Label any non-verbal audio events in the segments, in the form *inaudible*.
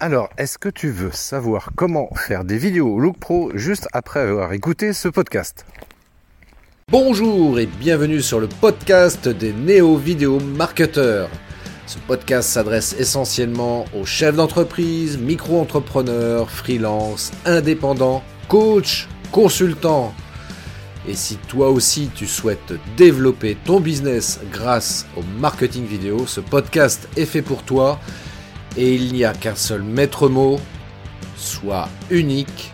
Alors, est-ce que tu veux savoir comment faire des vidéos Look Pro juste après avoir écouté ce podcast Bonjour et bienvenue sur le podcast des néo-vidéo marketeurs. Ce podcast s'adresse essentiellement aux chefs d'entreprise, micro-entrepreneurs, freelance, indépendants, coachs, consultants. Et si toi aussi tu souhaites développer ton business grâce au marketing vidéo, ce podcast est fait pour toi et il n'y a qu'un seul maître mot, sois unique,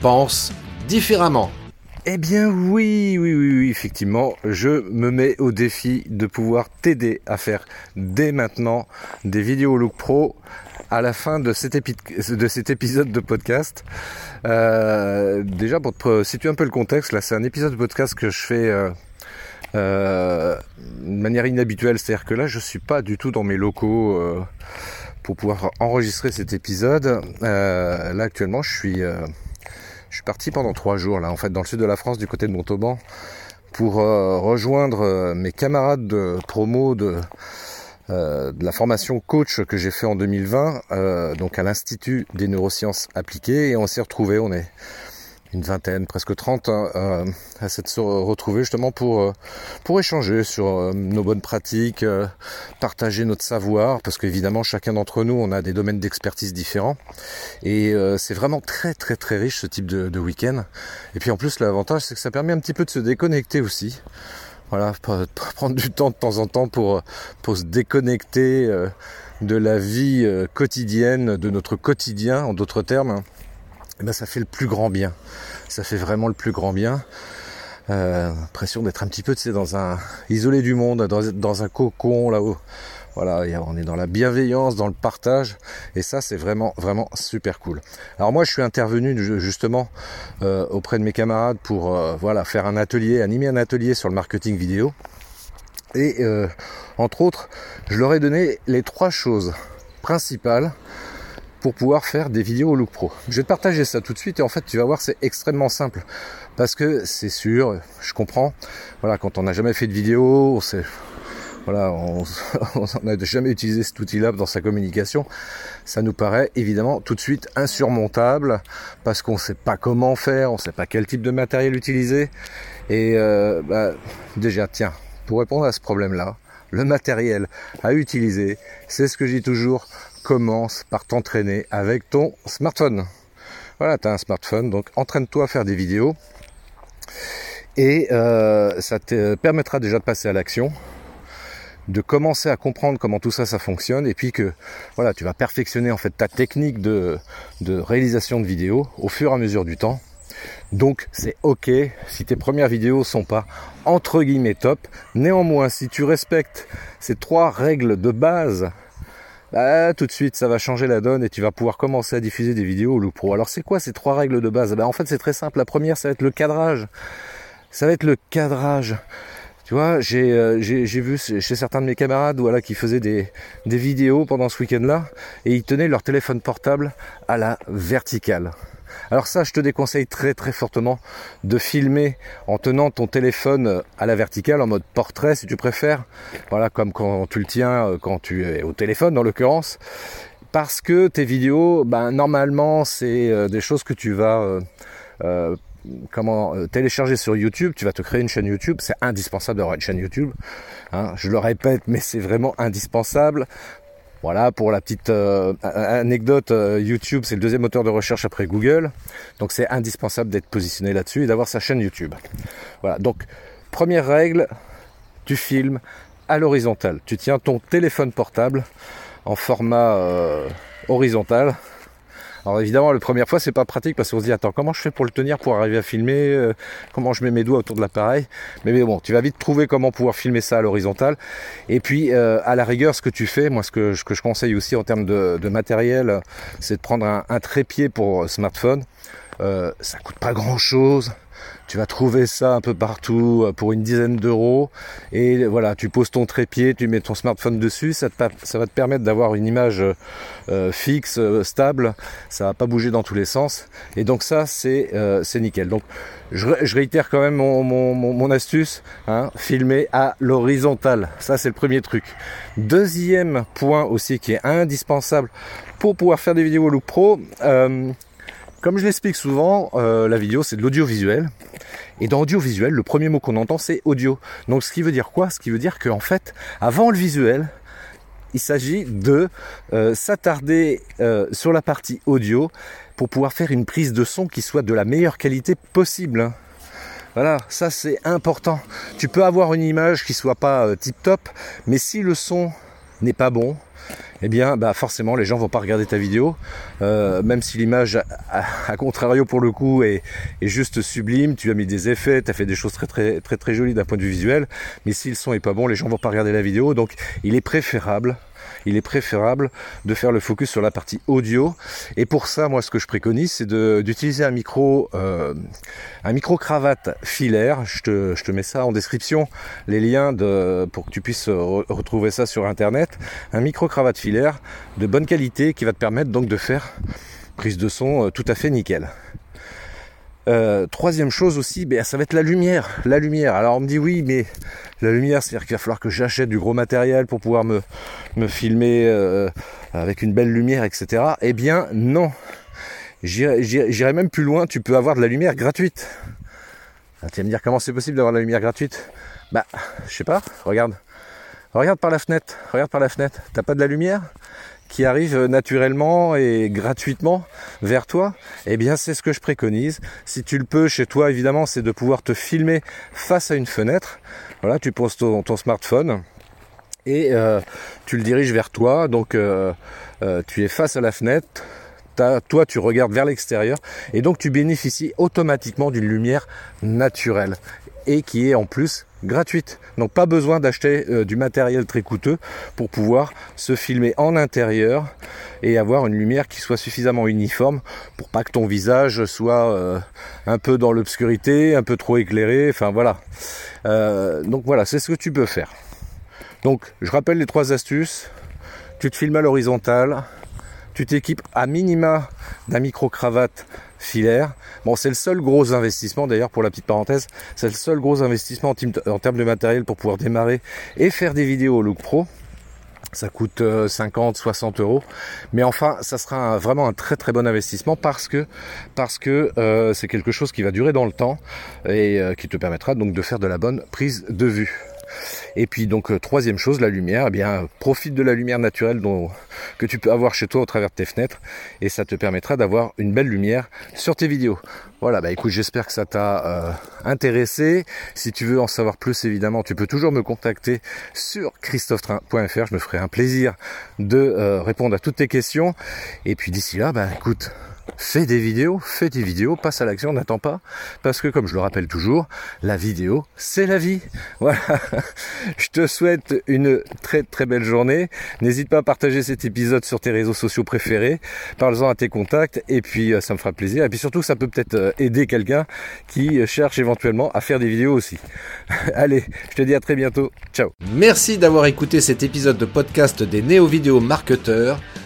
pense différemment. Eh bien oui, oui, oui, oui, effectivement, je me mets au défi de pouvoir t'aider à faire dès maintenant des vidéos look pro à la fin de cet, de cet épisode de podcast. Euh, déjà pour te situer un peu le contexte, là c'est un épisode de podcast que je fais euh, euh, de manière inhabituelle, c'est-à-dire que là je suis pas du tout dans mes locaux pour pouvoir enregistrer cet épisode. Euh, là actuellement, je suis, euh, je suis parti pendant trois jours là, en fait, dans le sud de la France, du côté de Montauban, pour euh, rejoindre mes camarades de promo de de la formation coach que j'ai fait en 2020, donc à l'Institut des neurosciences appliquées, et on s'est retrouvé. On est une vingtaine, presque 30, hein, euh, à s'être retrouver justement pour, euh, pour échanger sur euh, nos bonnes pratiques, partager notre savoir, parce qu'évidemment chacun d'entre nous, on a des domaines d'expertise différents. Et c'est vraiment très très très riche ce type de, de week-end. Et puis en plus l'avantage c'est que ça permet un petit peu de se déconnecter aussi. Voilà, prendre du temps de temps en temps pour, pour se déconnecter de la vie quotidienne, de notre quotidien en d'autres termes eh ben, ça fait le plus grand bien. Ça fait vraiment le plus grand bien. Euh, d'être un petit peu dans un isolé du monde, dans, un cocon là-haut. Voilà, on est dans la bienveillance, dans le partage, et ça c'est vraiment vraiment super cool. Alors moi je suis intervenu justement euh, auprès de mes camarades pour euh, voilà faire un atelier, animer un atelier sur le marketing vidéo, et entre autres je leur ai donné les trois choses principales pour pouvoir faire des vidéos au look pro. Je vais te partager ça tout de suite et en fait tu vas voir c'est extrêmement simple parce que c'est sûr, je comprends. Voilà, quand on n'a jamais fait de vidéo, c'est voilà, *laughs* on n'a jamais utilisé cet outil-là dans sa communication, ça nous paraît évidemment tout de suite insurmontable parce qu'on ne sait pas comment faire, on ne sait pas quel type de matériel utiliser. Et euh, bah, déjà, tiens, pour répondre à ce problème-là, le matériel à utiliser, c'est ce que je dis toujours, commence par t'entraîner avec ton smartphone. Voilà, tu as un smartphone, donc entraîne-toi à faire des vidéos. Et euh, ça te permettra déjà de passer à l'action, de commencer à comprendre comment tout ça ça fonctionne, et puis que voilà, tu vas perfectionner en fait ta technique de, de réalisation de vidéos au fur et à mesure du temps. Donc c'est ok si tes premières vidéos sont pas entre guillemets top. Néanmoins, si tu respectes ces trois règles de base bah, tout de suite ça va changer la donne et tu vas pouvoir commencer à diffuser des vidéos au Loop Pro. Alors c'est quoi ces trois règles de base? Bah, En fait c'est très simple. La première ça va être le cadrage. Ça va être le cadrage. Tu vois, j'ai euh, vu chez certains de mes camarades voilà, qui faisaient des, des vidéos pendant ce week-end-là et ils tenaient leur téléphone portable à la verticale. Alors ça, je te déconseille très très fortement de filmer en tenant ton téléphone à la verticale, en mode portrait si tu préfères. Voilà, comme quand tu le tiens euh, quand tu es au téléphone dans l'occurrence. Parce que tes vidéos, ben, normalement, c'est euh, des choses que tu vas... Euh, comment télécharger sur YouTube, tu vas te créer une chaîne YouTube, c'est indispensable d'avoir une chaîne YouTube. Hein, je le répète, mais c'est vraiment indispensable. Voilà, pour la petite euh, anecdote, euh, YouTube, c'est le deuxième moteur de recherche après Google. Donc c'est indispensable d'être positionné là-dessus et d'avoir sa chaîne YouTube. Voilà, donc première règle, tu filmes à l'horizontale. Tu tiens ton téléphone portable en format euh, horizontal alors évidemment, la première fois, c'est pas pratique parce qu'on se dit attends, comment je fais pour le tenir pour arriver à filmer euh, Comment je mets mes doigts autour de l'appareil? Mais, bon, tu vas vite trouver comment pouvoir filmer ça à l'horizontale. Et puis, euh, à la rigueur, ce que tu fais, moi, ce que, ce que je conseille aussi en termes de, matériel, c'est de prendre un, trépied pour smartphone. Euh, ça coûte pas grand chose Tu vas trouver ça un peu partout euh, pour une dizaine d'euros. Et voilà, tu poses ton trépied, tu mets ton smartphone dessus, ça, va te permettre d'avoir une image euh, fixe, stable. Ça va pas bouger dans tous les sens. Et donc ça, c'est nickel. Donc je, réitère quand même mon, mon astuce, hein, filmer à l'horizontale. Ça, c'est le premier truc. Deuxième point aussi qui est indispensable pour pouvoir faire des vidéos look pro. Euh, comme je l'explique souvent, euh, la vidéo c'est de l'audiovisuel. Et dans audiovisuel, le premier mot qu'on entend c'est audio. Donc ce qui veut dire quoi? Ce qui veut dire qu'en fait, avant le visuel, il s'agit de euh, s'attarder sur la partie audio pour pouvoir faire une prise de son qui soit de la meilleure qualité possible. Voilà, ça c'est important. Tu peux avoir une image qui soit pas euh, tip top, mais si le son n'est pas bon, eh bien, bah forcément, les gens vont pas regarder ta vidéo, euh, même si l'image, à, contrario pour le coup, est, juste sublime. Tu as mis des effets, tu as fait des choses très très très très jolies d'un point de vue visuel, mais si le son est pas bon, les gens vont pas regarder la vidéo. Donc, il est préférable il est préférable de faire le focus sur la partie audio. Et pour ça, moi, ce que je préconise, c'est d'utiliser un micro, euh, un micro cravate filaire. Je te, je te, mets ça en description, les liens pour que tu puisses retrouver ça sur Internet. Un micro cravate filaire de bonne qualité qui va te permettre donc de faire prise de son euh, tout à fait nickel. Euh, troisième chose aussi, ben, ça va être la lumière. La lumière. Alors on me dit oui, mais la lumière, c'est-à-dire qu'il va falloir que j'achète du gros matériel pour pouvoir me, me filmer euh, avec une belle lumière, etc. Eh bien non. J'irai même plus loin, tu peux avoir de la lumière gratuite. Ah, tu vas me dire comment c'est possible d'avoir de la lumière gratuite? Bah, je sais pas, regarde. Regarde par la fenêtre, regarde par la fenêtre. T'as pas de la lumière? Qui arrive naturellement et gratuitement vers toi, eh bien c'est ce que je préconise. Si tu le peux chez toi, évidemment, c'est de pouvoir te filmer face à une fenêtre. Voilà, tu poses ton, smartphone et euh, tu le diriges vers toi. Donc euh, euh, tu es face à la fenêtre. toi, tu regardes vers l'extérieur et donc tu bénéficies automatiquement d'une lumière naturelle et qui est en plus gratuite. Donc pas besoin d'acheter euh, du matériel très coûteux pour pouvoir se filmer en intérieur et avoir une lumière qui soit suffisamment uniforme pour pas que ton visage soit euh, un peu dans l'obscurité, un peu trop éclairé, enfin voilà. Euh, donc voilà, c'est ce que tu peux faire. Donc je rappelle les trois astuces. Tu te filmes à l'horizontale, tu t'équipes à minima d'un micro-cravate filaire. Bon, c'est le seul gros investissement, d'ailleurs, pour la petite parenthèse, c'est le seul gros investissement en, termes de matériel pour pouvoir démarrer et faire des vidéos au Look Pro. Ça coûte 50, euh, 60 euros, mais enfin, ça sera vraiment un très très bon investissement parce que parce que euh, c'est quelque chose qui va durer dans le temps et euh, qui te permettra donc de faire de la bonne prise de vue. Et puis donc euh, troisième chose, la lumière, eh bien profite de la lumière naturelle que tu peux avoir chez toi au travers de tes fenêtres et ça te permettra d'avoir une belle lumière sur tes vidéos. Voilà, bah écoute, j'espère que ça t'a euh, intéressé. Si tu veux en savoir plus, évidemment, tu peux toujours me contacter sur christophetrain.fr. Je me ferai un plaisir de euh, répondre à toutes tes questions. Et puis d'ici là, bah écoute, fais des vidéos, fais des vidéos, passe à l'action, n'attends pas, parce que comme je le rappelle toujours, la vidéo, c'est la vie. *laughs* Voilà. Je te souhaite une très très belle journée. N'hésite pas à partager cet épisode sur tes réseaux sociaux préférés. Parle-en à tes contacts et puis euh, ça me fera plaisir. Et puis surtout, ça peut peut-être euh, aider quelqu'un qui euh, cherche éventuellement à faire des vidéos aussi. *laughs* Allez, je te dis à très bientôt. Ciao. Merci d'avoir écouté cet épisode de podcast des néo-vidéo marketeurs.